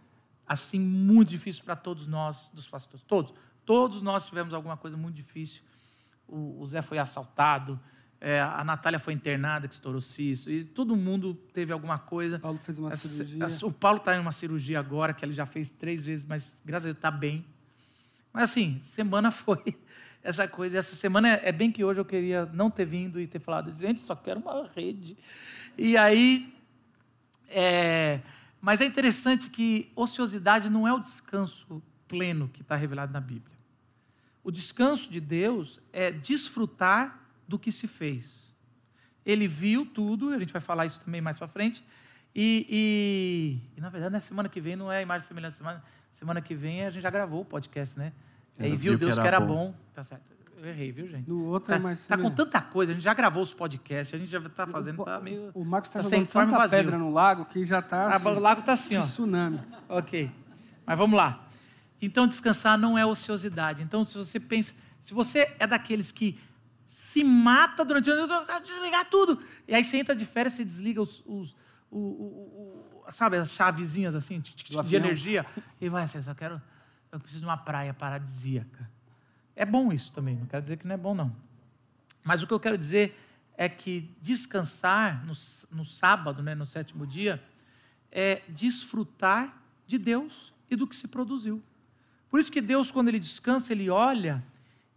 assim, muito difícil para todos nós, dos pastores. Todos. Todos nós tivemos alguma coisa muito difícil. O, o Zé foi assaltado, É, a Natália foi internada, que estourou cisto, e todo mundo teve alguma coisa. Paulo fez uma A- cirurgia. a- o Paulo está em uma cirurgia agora, que ele já fez três vezes, mas graças a Deus está bem. Mas assim, semana foi essa coisa. Essa semana é, é bem que hoje eu queria não ter vindo e ter falado, gente, só quero uma rede. E aí. É, mas é interessante que ociosidade não é o descanso pleno que está revelado na Bíblia. O descanso de Deus é desfrutar do que se fez. Ele viu tudo, a gente vai falar isso também mais para frente. E, e- e, na verdade, na semana que vem não é imagem e semelhança. Semana, semana que vem a gente já gravou o podcast, né? Aí viu viu que Deus era que era bom. bom. Tá certo. Eu errei, viu, gente? No outro Tá, é mais tá com tanta coisa, a gente já gravou os podcasts, a gente já está fazendo, tá meio. O Marcos está tá sem tanta vazio. pedra no lago que já está Ah, o lago tá assim, de ó. tsunami. Ok. Mas vamos lá. Então, descansar não é ociosidade. Então, se você pensa, se você é daqueles que se mata durante o ano, eu quero desligar tudo. E aí você entra de férias, você desliga os, os- o- o- o- sabe, as chavezinhas assim, de avião. energia. E vai, eu só quero, eu preciso de uma praia paradisíaca. É bom isso também, não quero dizer que não é bom, não. Mas o que eu quero dizer é que descansar no, no sábado, né, no sétimo dia, é desfrutar de Deus e do que se produziu. Por isso que Deus, quando ele descansa, ele olha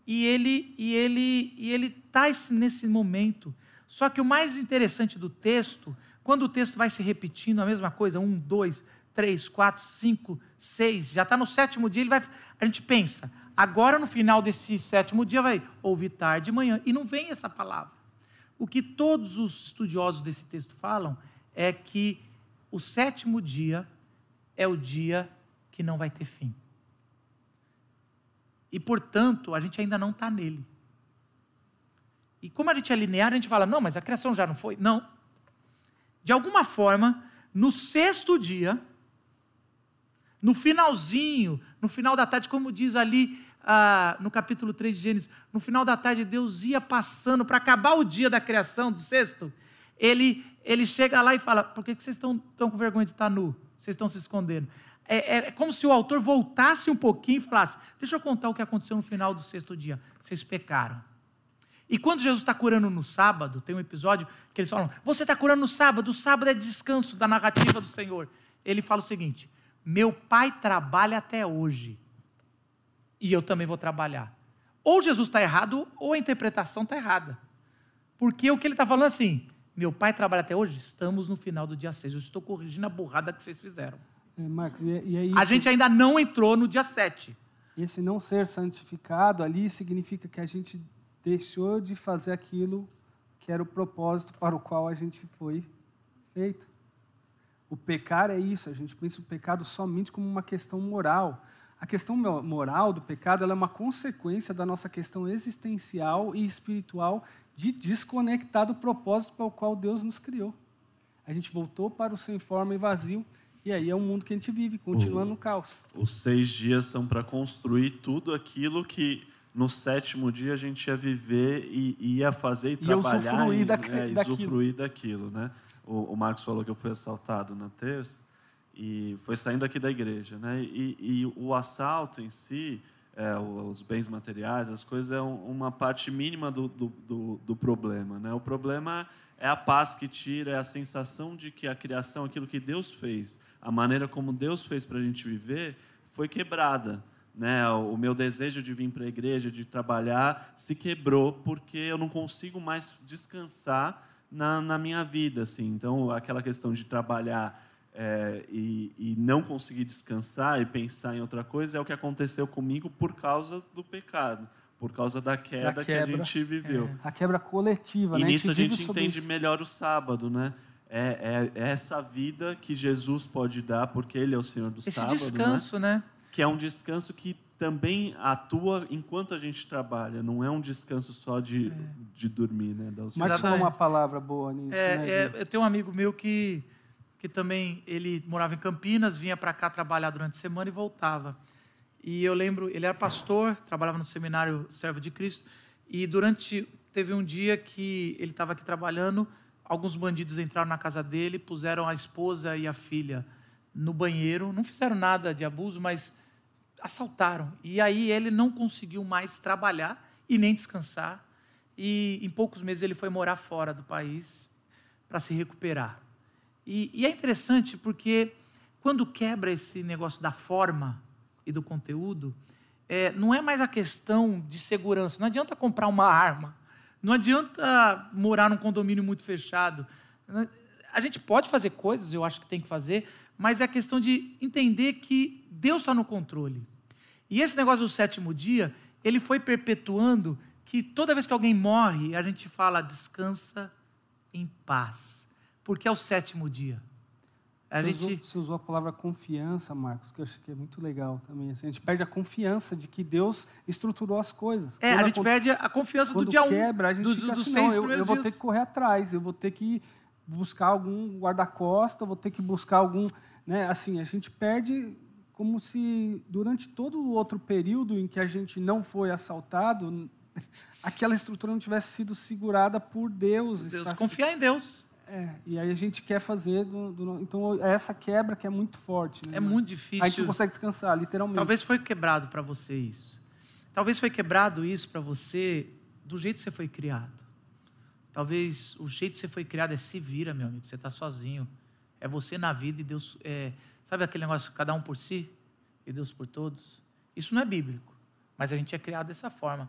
e ele e ele e ele está nesse momento. Só que o mais interessante do texto, quando o texto vai se repetindo a mesma coisa, um, dois, três, quatro, cinco, seis, já está no sétimo dia, ele vai, a gente pensa, agora no final desse sétimo dia vai ouvir tarde e manhã, e não vem essa palavra. O que todos os estudiosos desse texto falam é que o sétimo dia é o dia que não vai ter fim. E, portanto, a gente ainda não está nele. E como a gente é linear, a gente fala, não, mas a criação já não foi. Não. De alguma forma, no sexto dia, no finalzinho, no final da tarde, como diz ali ah, no capítulo 3 de Gênesis, no final da tarde Deus ia passando para acabar o dia da criação, do sexto, ele, ele chega lá e fala, por que, que vocês estão tão com vergonha de estar nu? Vocês estão se escondendo. É, é como se o autor voltasse um pouquinho e falasse, deixa eu contar o que aconteceu no final do sexto dia. Vocês pecaram. E quando Jesus está curando no sábado, tem um episódio que eles falam: Você está curando no sábado, o sábado é descanso da narrativa do Senhor. Ele fala o seguinte: Meu pai trabalha até hoje, e eu também vou trabalhar. Ou Jesus está errado, ou a interpretação está errada. Porque o que ele está falando assim: Meu pai trabalha até hoje, estamos no final do dia 6. Eu estou corrigindo a burrada que vocês fizeram. É, Marcos, e é, e é isso. A gente ainda não entrou no dia 7. Esse não ser santificado ali significa que a gente deixou de fazer aquilo que era o propósito para o qual a gente foi feito. O pecar é isso, a gente pensa o pecado somente como uma questão moral. A questão mo- moral do pecado é uma consequência da nossa questão existencial e espiritual de desconectar do propósito para o qual Deus nos criou. A gente voltou para o sem forma e vazio, e aí é o mundo que a gente vive, continuando no caos. Os seis dias são para construir tudo aquilo que no sétimo dia a gente ia viver e e ia fazer e Ia trabalhar usufruir e, da- né, daquilo. usufruir daquilo, né? O, o Marcos falou que eu fui assaltado na terça e foi saindo aqui da igreja, né? E, e o assalto em si, é, os bens materiais, as coisas é um- uma parte mínima do, do, do, do problema, né? O problema é a paz que tira, é a sensação de que a criação, aquilo que Deus fez, a maneira como Deus fez para a gente viver, foi quebrada. Né? O meu desejo de vir para a igreja, de trabalhar, se quebrou porque eu não consigo mais descansar na, na minha vida. Assim. Então, aquela questão de trabalhar é, e, e não conseguir descansar e pensar em outra coisa é o que aconteceu comigo por causa do pecado, por causa da queda, que a quebra. gente viveu. A quebra coletiva, E né? nisso a gente sobre entende isso. melhor o sábado, né? É, é- é essa vida que Jesus pode dar, porque Ele é o Senhor do Esse sábado, né? descanso, né? Que é um descanso que também atua enquanto a gente trabalha. Não é um descanso só de, de dormir, né? Da Exatamente. uma palavra boa nisso, É, né? é, eu tenho um amigo meu que, que também ele morava em Campinas, vinha para cá trabalhar durante a semana e voltava. E eu lembro, ele era pastor, trabalhava no seminário Servo de Cristo, e durante teve um dia que ele estava aqui trabalhando, alguns bandidos entraram na casa dele, puseram a esposa e a filha no banheiro, não fizeram nada de abuso, mas assaltaram. E aí ele não conseguiu mais trabalhar e nem descansar. e em poucos meses ele foi morar fora do país para se recuperar. E, e, é interessante porque quando quebra esse negócio da forma e do conteúdo, é, não é mais a questão de segurança. Não adianta comprar uma arma, não adianta morar num condomínio muito fechado. A gente pode fazer coisas, eu acho que tem que fazer, mas é a questão de entender que Deus está no controle. E esse negócio do sétimo dia, ele foi perpetuando que toda vez que alguém morre, a gente fala descansa em paz, porque é o sétimo dia. A você, gente... usou, você usou a palavra confiança, Marcos, que eu acho que é muito legal também. Assim, a gente perde a confiança de que Deus estruturou as coisas. É, quando a gente a, perde a confiança do dia 1. quebra, a gente do, fica do, assim, não, eu, eu vou ter que correr atrás, eu vou ter que buscar algum guarda-costa, vou ter que buscar algum... Né, assim, a gente perde como se durante todo o outro período em que a gente não foi assaltado, aquela estrutura não tivesse sido segurada por Deus. Deus confiar em Deus. É, e aí a gente quer fazer. Do, do, então, é essa quebra que é muito forte. Né, é muito difícil. A gente não consegue descansar, literalmente. Talvez foi quebrado para você isso. Talvez foi quebrado isso para você do jeito que você foi criado. Talvez o jeito que você foi criado é se vira, meu amigo. Você está sozinho. É você na vida e Deus. É, sabe aquele negócio, cada um por si e Deus por todos? Isso não é bíblico. Mas a gente é criado dessa forma.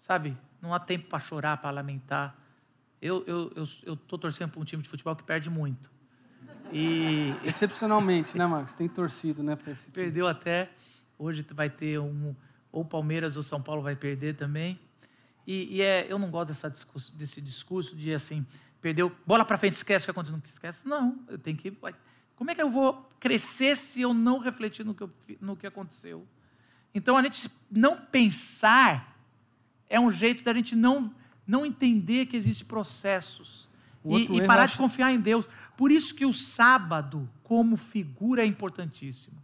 Sabe? Não há tempo para chorar, para lamentar. Eu estou eu, eu, eu torcendo para um time de futebol que perde muito. E... Excepcionalmente, né, Marcos? Tem torcido, né, para esse time. Perdeu até. Hoje vai ter um. Ou Palmeiras ou São Paulo vai perder também. E, e é, eu não gosto dessa discurso, desse discurso de assim, perdeu, bola para frente, esquece o que aconteceu, não esquece. Não, eu tenho que. Como é que eu vou crescer se eu não refletir no que, eu, no que aconteceu? Então, a gente não pensar é um jeito da gente não não entender que existem processos e, e, parar de confiar em Deus. Por isso que o sábado, como figura, é importantíssimo.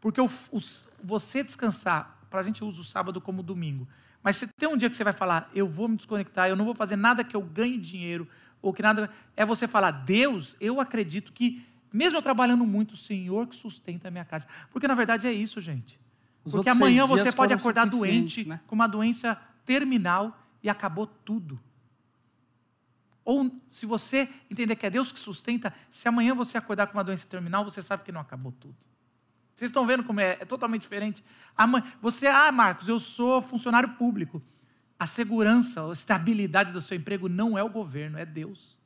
Porque o, o, você descansar, para a gente usa o sábado como domingo, mas se tem um dia que você vai falar, eu vou me desconectar, eu não vou fazer nada que eu ganhe dinheiro, ou que nada. É você falar, Deus, eu acredito que, mesmo eu trabalhando muito, o Senhor que sustenta a minha casa. Porque na verdade é isso, gente. Os Porque amanhã você pode acordar doente, né? com uma doença terminal, e acabou tudo. Ou se você entender que é Deus que sustenta, se amanhã você acordar com uma doença terminal, você sabe que não acabou tudo. Vocês estão vendo como é, é totalmente diferente? Você, ah, Marcos, eu sou funcionário público. A segurança, a estabilidade do seu emprego não é o governo, é Deus.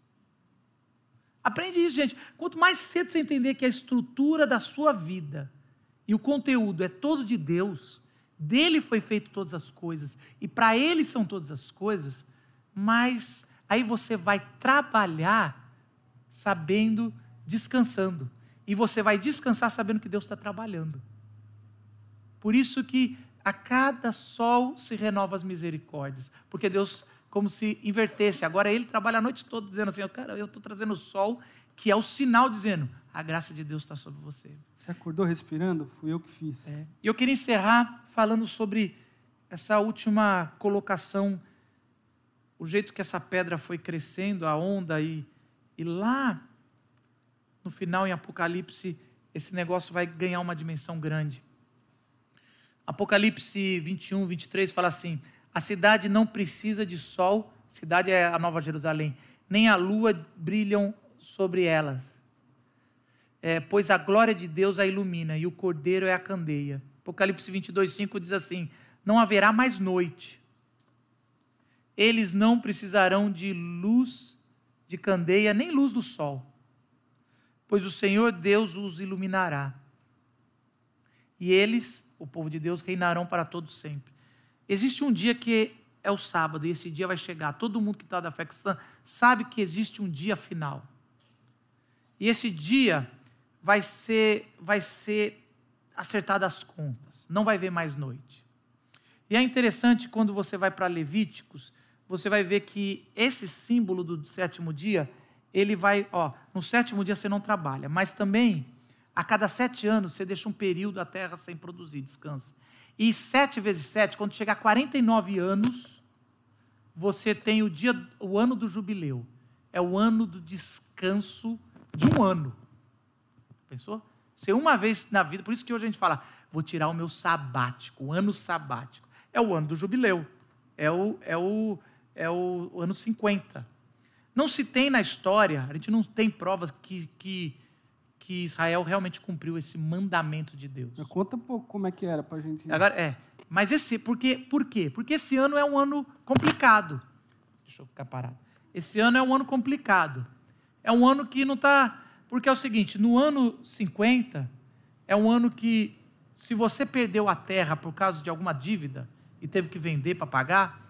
Aprende isso, gente. Quanto mais cedo você entender que a estrutura da sua vida e o conteúdo é todo de Deus, dele foi feito todas as coisas e para ele são todas as coisas, mas aí você vai trabalhar sabendo, descansando. E você vai descansar sabendo que Deus está trabalhando. Por isso que a cada sol se renova as misericórdias. Porque Deus, como se invertesse, agora ele trabalha a noite toda dizendo assim: cara, eu estou trazendo o sol, que é o sinal dizendo: a graça de Deus está sobre você. Você acordou respirando? Fui eu que fiz. É. E eu queria encerrar falando sobre essa última colocação, o jeito que essa pedra foi crescendo, a onda, e, e lá no final, em Apocalipse, esse negócio vai ganhar uma dimensão grande. Apocalipse 21, 23 fala assim: A cidade não precisa de sol, cidade é a Nova Jerusalém, nem a lua brilham sobre elas é, pois a glória de Deus a ilumina e o cordeiro é a candeia. Apocalipse 22, 5 diz assim: Não haverá mais noite. Eles não precisarão de luz de candeia, nem luz do sol, pois o Senhor Deus os iluminará. E eles, o povo de Deus, reinarão para todos sempre. Existe um dia que é o sábado, e esse dia vai chegar. Todo mundo que está da fé cristã sabe que existe um dia final. E esse dia vai ser, vai ser acertada as contas, não vai ver mais noite. E é interessante quando você vai para Levíticos, você vai ver que esse símbolo do sétimo dia, ele vai, ó, no sétimo dia você não trabalha, mas também a cada sete anos você deixa um período a terra sem produzir, descansa. E sete vezes sete, quando chegar a 49 anos, você tem o dia, o ano do jubileu. É o ano do descanso de um ano. Pensou? Ser uma vez na vida, por isso que hoje a gente fala, vou tirar o meu sabático, o ano sabático. É o ano do jubileu. É o, é o, é o, o ano 50. Não se tem na história, a gente não tem provas que, que, que Israel realmente cumpriu esse mandamento de Deus. Mas Conta um pouco como é que era para a gente. Agora, é. Mas esse, porque, por quê? Porque esse ano é um ano complicado. Deixa eu ficar parado. Esse ano é um ano complicado. É um ano que não está. Porque é o seguinte: no ano 50, é um ano que, se você perdeu a terra por causa de alguma dívida e teve que vender para pagar,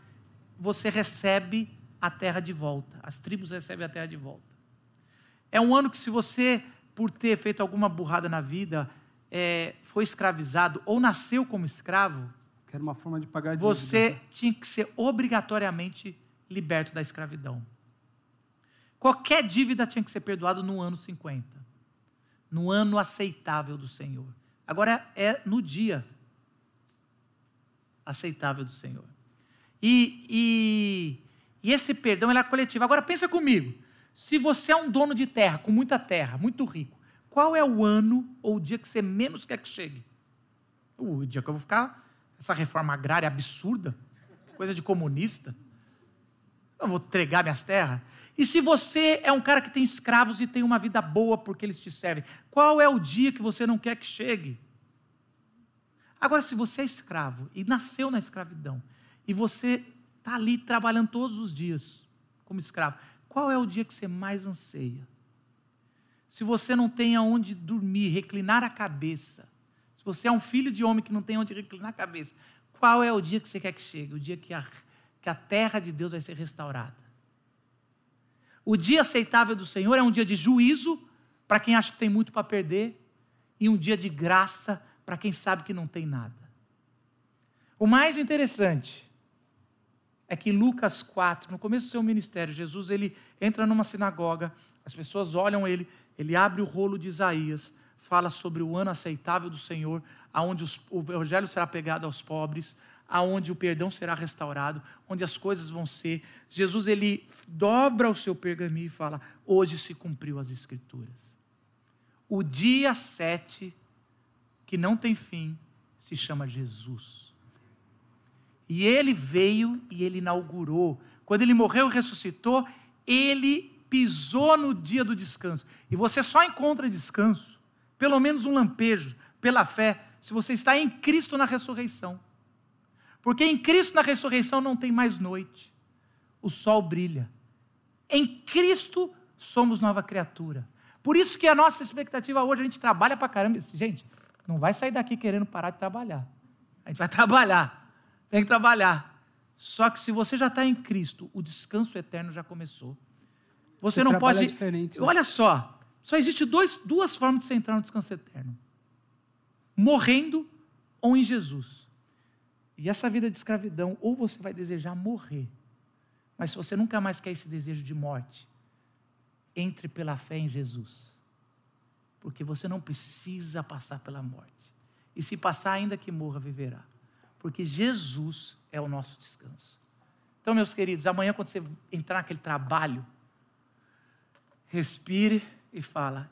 você recebe a terra de volta. As tribos recebem a terra de volta. É um ano que, se você, por ter feito alguma burrada na vida, é, foi escravizado ou nasceu como escravo, Que era uma forma de pagar dívidas. você né? tinha que ser obrigatoriamente liberto da escravidão. Qualquer dívida tinha que ser perdoada no ano 50, no ano aceitável do Senhor. Agora é no dia aceitável do Senhor. E, e, e esse perdão é coletivo. Agora pensa comigo: se você é um dono de terra, com muita terra, muito rico, qual é o ano ou o dia que você menos quer que chegue? O dia que eu vou ficar essa reforma agrária absurda, coisa de comunista. Eu vou entregar minhas terras. E se você é um cara que tem escravos e tem uma vida boa porque eles te servem, qual é o dia que você não quer que chegue? Agora, se você é escravo e nasceu na escravidão, e você está ali trabalhando todos os dias como escravo, qual é o dia que você mais anseia? Se você não tem aonde dormir, reclinar a cabeça, se você é um filho de homem que não tem onde reclinar a cabeça, qual é o dia que você quer que chegue? O dia que a, que a terra de Deus vai ser restaurada. O dia aceitável do Senhor é um dia de juízo para quem acha que tem muito para perder e um dia de graça para quem sabe que não tem nada. O mais interessante é que em Lucas 4, no começo do seu ministério, Jesus ele entra numa sinagoga, as pessoas olham ele, ele abre o rolo de Isaías, fala sobre o ano aceitável do Senhor, aonde o evangelho será pegado aos pobres, aonde o perdão será restaurado, onde as coisas vão ser. Jesus ele dobra o seu pergaminho e fala: "Hoje se cumpriu as escrituras". O dia 7 que não tem fim se chama Jesus. E ele veio e ele inaugurou. Quando ele morreu e ressuscitou, ele pisou no dia do descanso. E você só encontra descanso, pelo menos um lampejo, pela fé, se você está em Cristo na ressurreição. Porque em Cristo na ressurreição não tem mais noite. O sol brilha. Em Cristo somos nova criatura. Por isso que a nossa expectativa hoje, a gente trabalha pra caramba. Gente, não vai sair daqui querendo parar de trabalhar. A gente vai trabalhar. Tem que trabalhar. Só que se você já está em Cristo, o descanso eterno já começou. Você, não pode. diferente, né? Olha só, só existe dois, duas formas de você entrar no descanso eterno: morrendo ou em Jesus. E essa vida de escravidão, ou você vai desejar morrer, mas se você nunca mais quer esse desejo de morte, entre pela fé em Jesus. Porque você não precisa passar pela morte. E se passar, ainda que morra, viverá. Porque Jesus é o nosso descanso. Então, meus queridos, amanhã, quando você entrar naquele trabalho, respire e fala: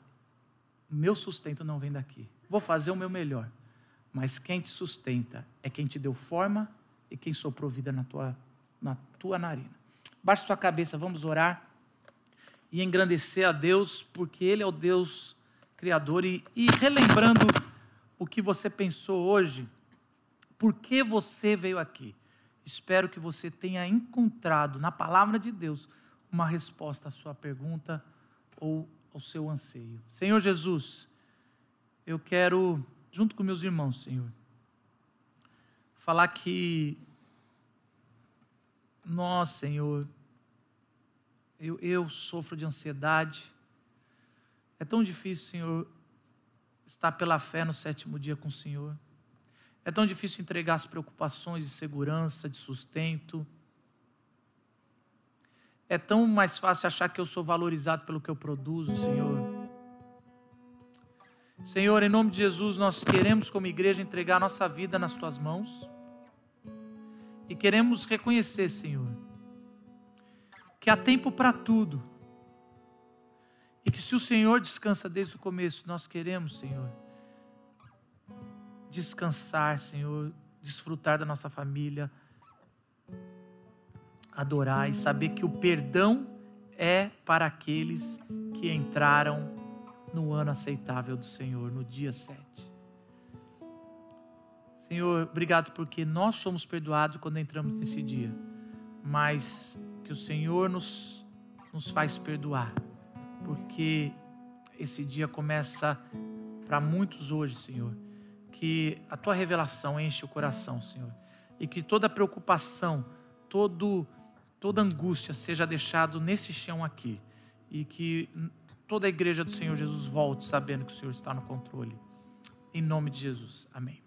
meu sustento não vem daqui. Vou fazer o meu melhor. Mas quem te sustenta é quem te deu forma e quem soprou vida na tua, na tua narina. Baixe sua cabeça, vamos orar e engrandecer a Deus, porque Ele é o Deus Criador. E, e relembrando o que você pensou hoje, por que você veio aqui? Espero que você tenha encontrado na palavra de Deus uma resposta à sua pergunta ou ao seu anseio. Senhor Jesus, eu quero, junto com meus irmãos, Senhor, falar que nós, Senhor, eu, eu sofro de ansiedade. É tão difícil, Senhor, estar pela fé no sétimo dia com o Senhor. É tão difícil entregar as preocupações de segurança, de sustento. É tão mais fácil achar que eu sou valorizado pelo que eu produzo, Senhor. Senhor, em nome de Jesus, nós queremos, como igreja, entregar nossa vida nas tuas mãos. E queremos reconhecer, Senhor, que há tempo para tudo. E que se o Senhor descansa desde o começo, nós queremos, Senhor, descansar, Senhor, desfrutar da nossa família, adorar e saber que o perdão é para aqueles que entraram no ano aceitável do Senhor, no dia 7. Senhor, obrigado porque nós somos perdoados quando entramos nesse dia, mas que o Senhor nos, nos faz perdoar, porque esse dia começa para muitos hoje, Senhor. Que a tua revelação enche o coração, Senhor, e que toda preocupação, todo, toda angústia seja deixado nesse chão aqui, e que toda a igreja do Senhor Jesus volte sabendo que o Senhor está no controle. Em nome de Jesus. Amém.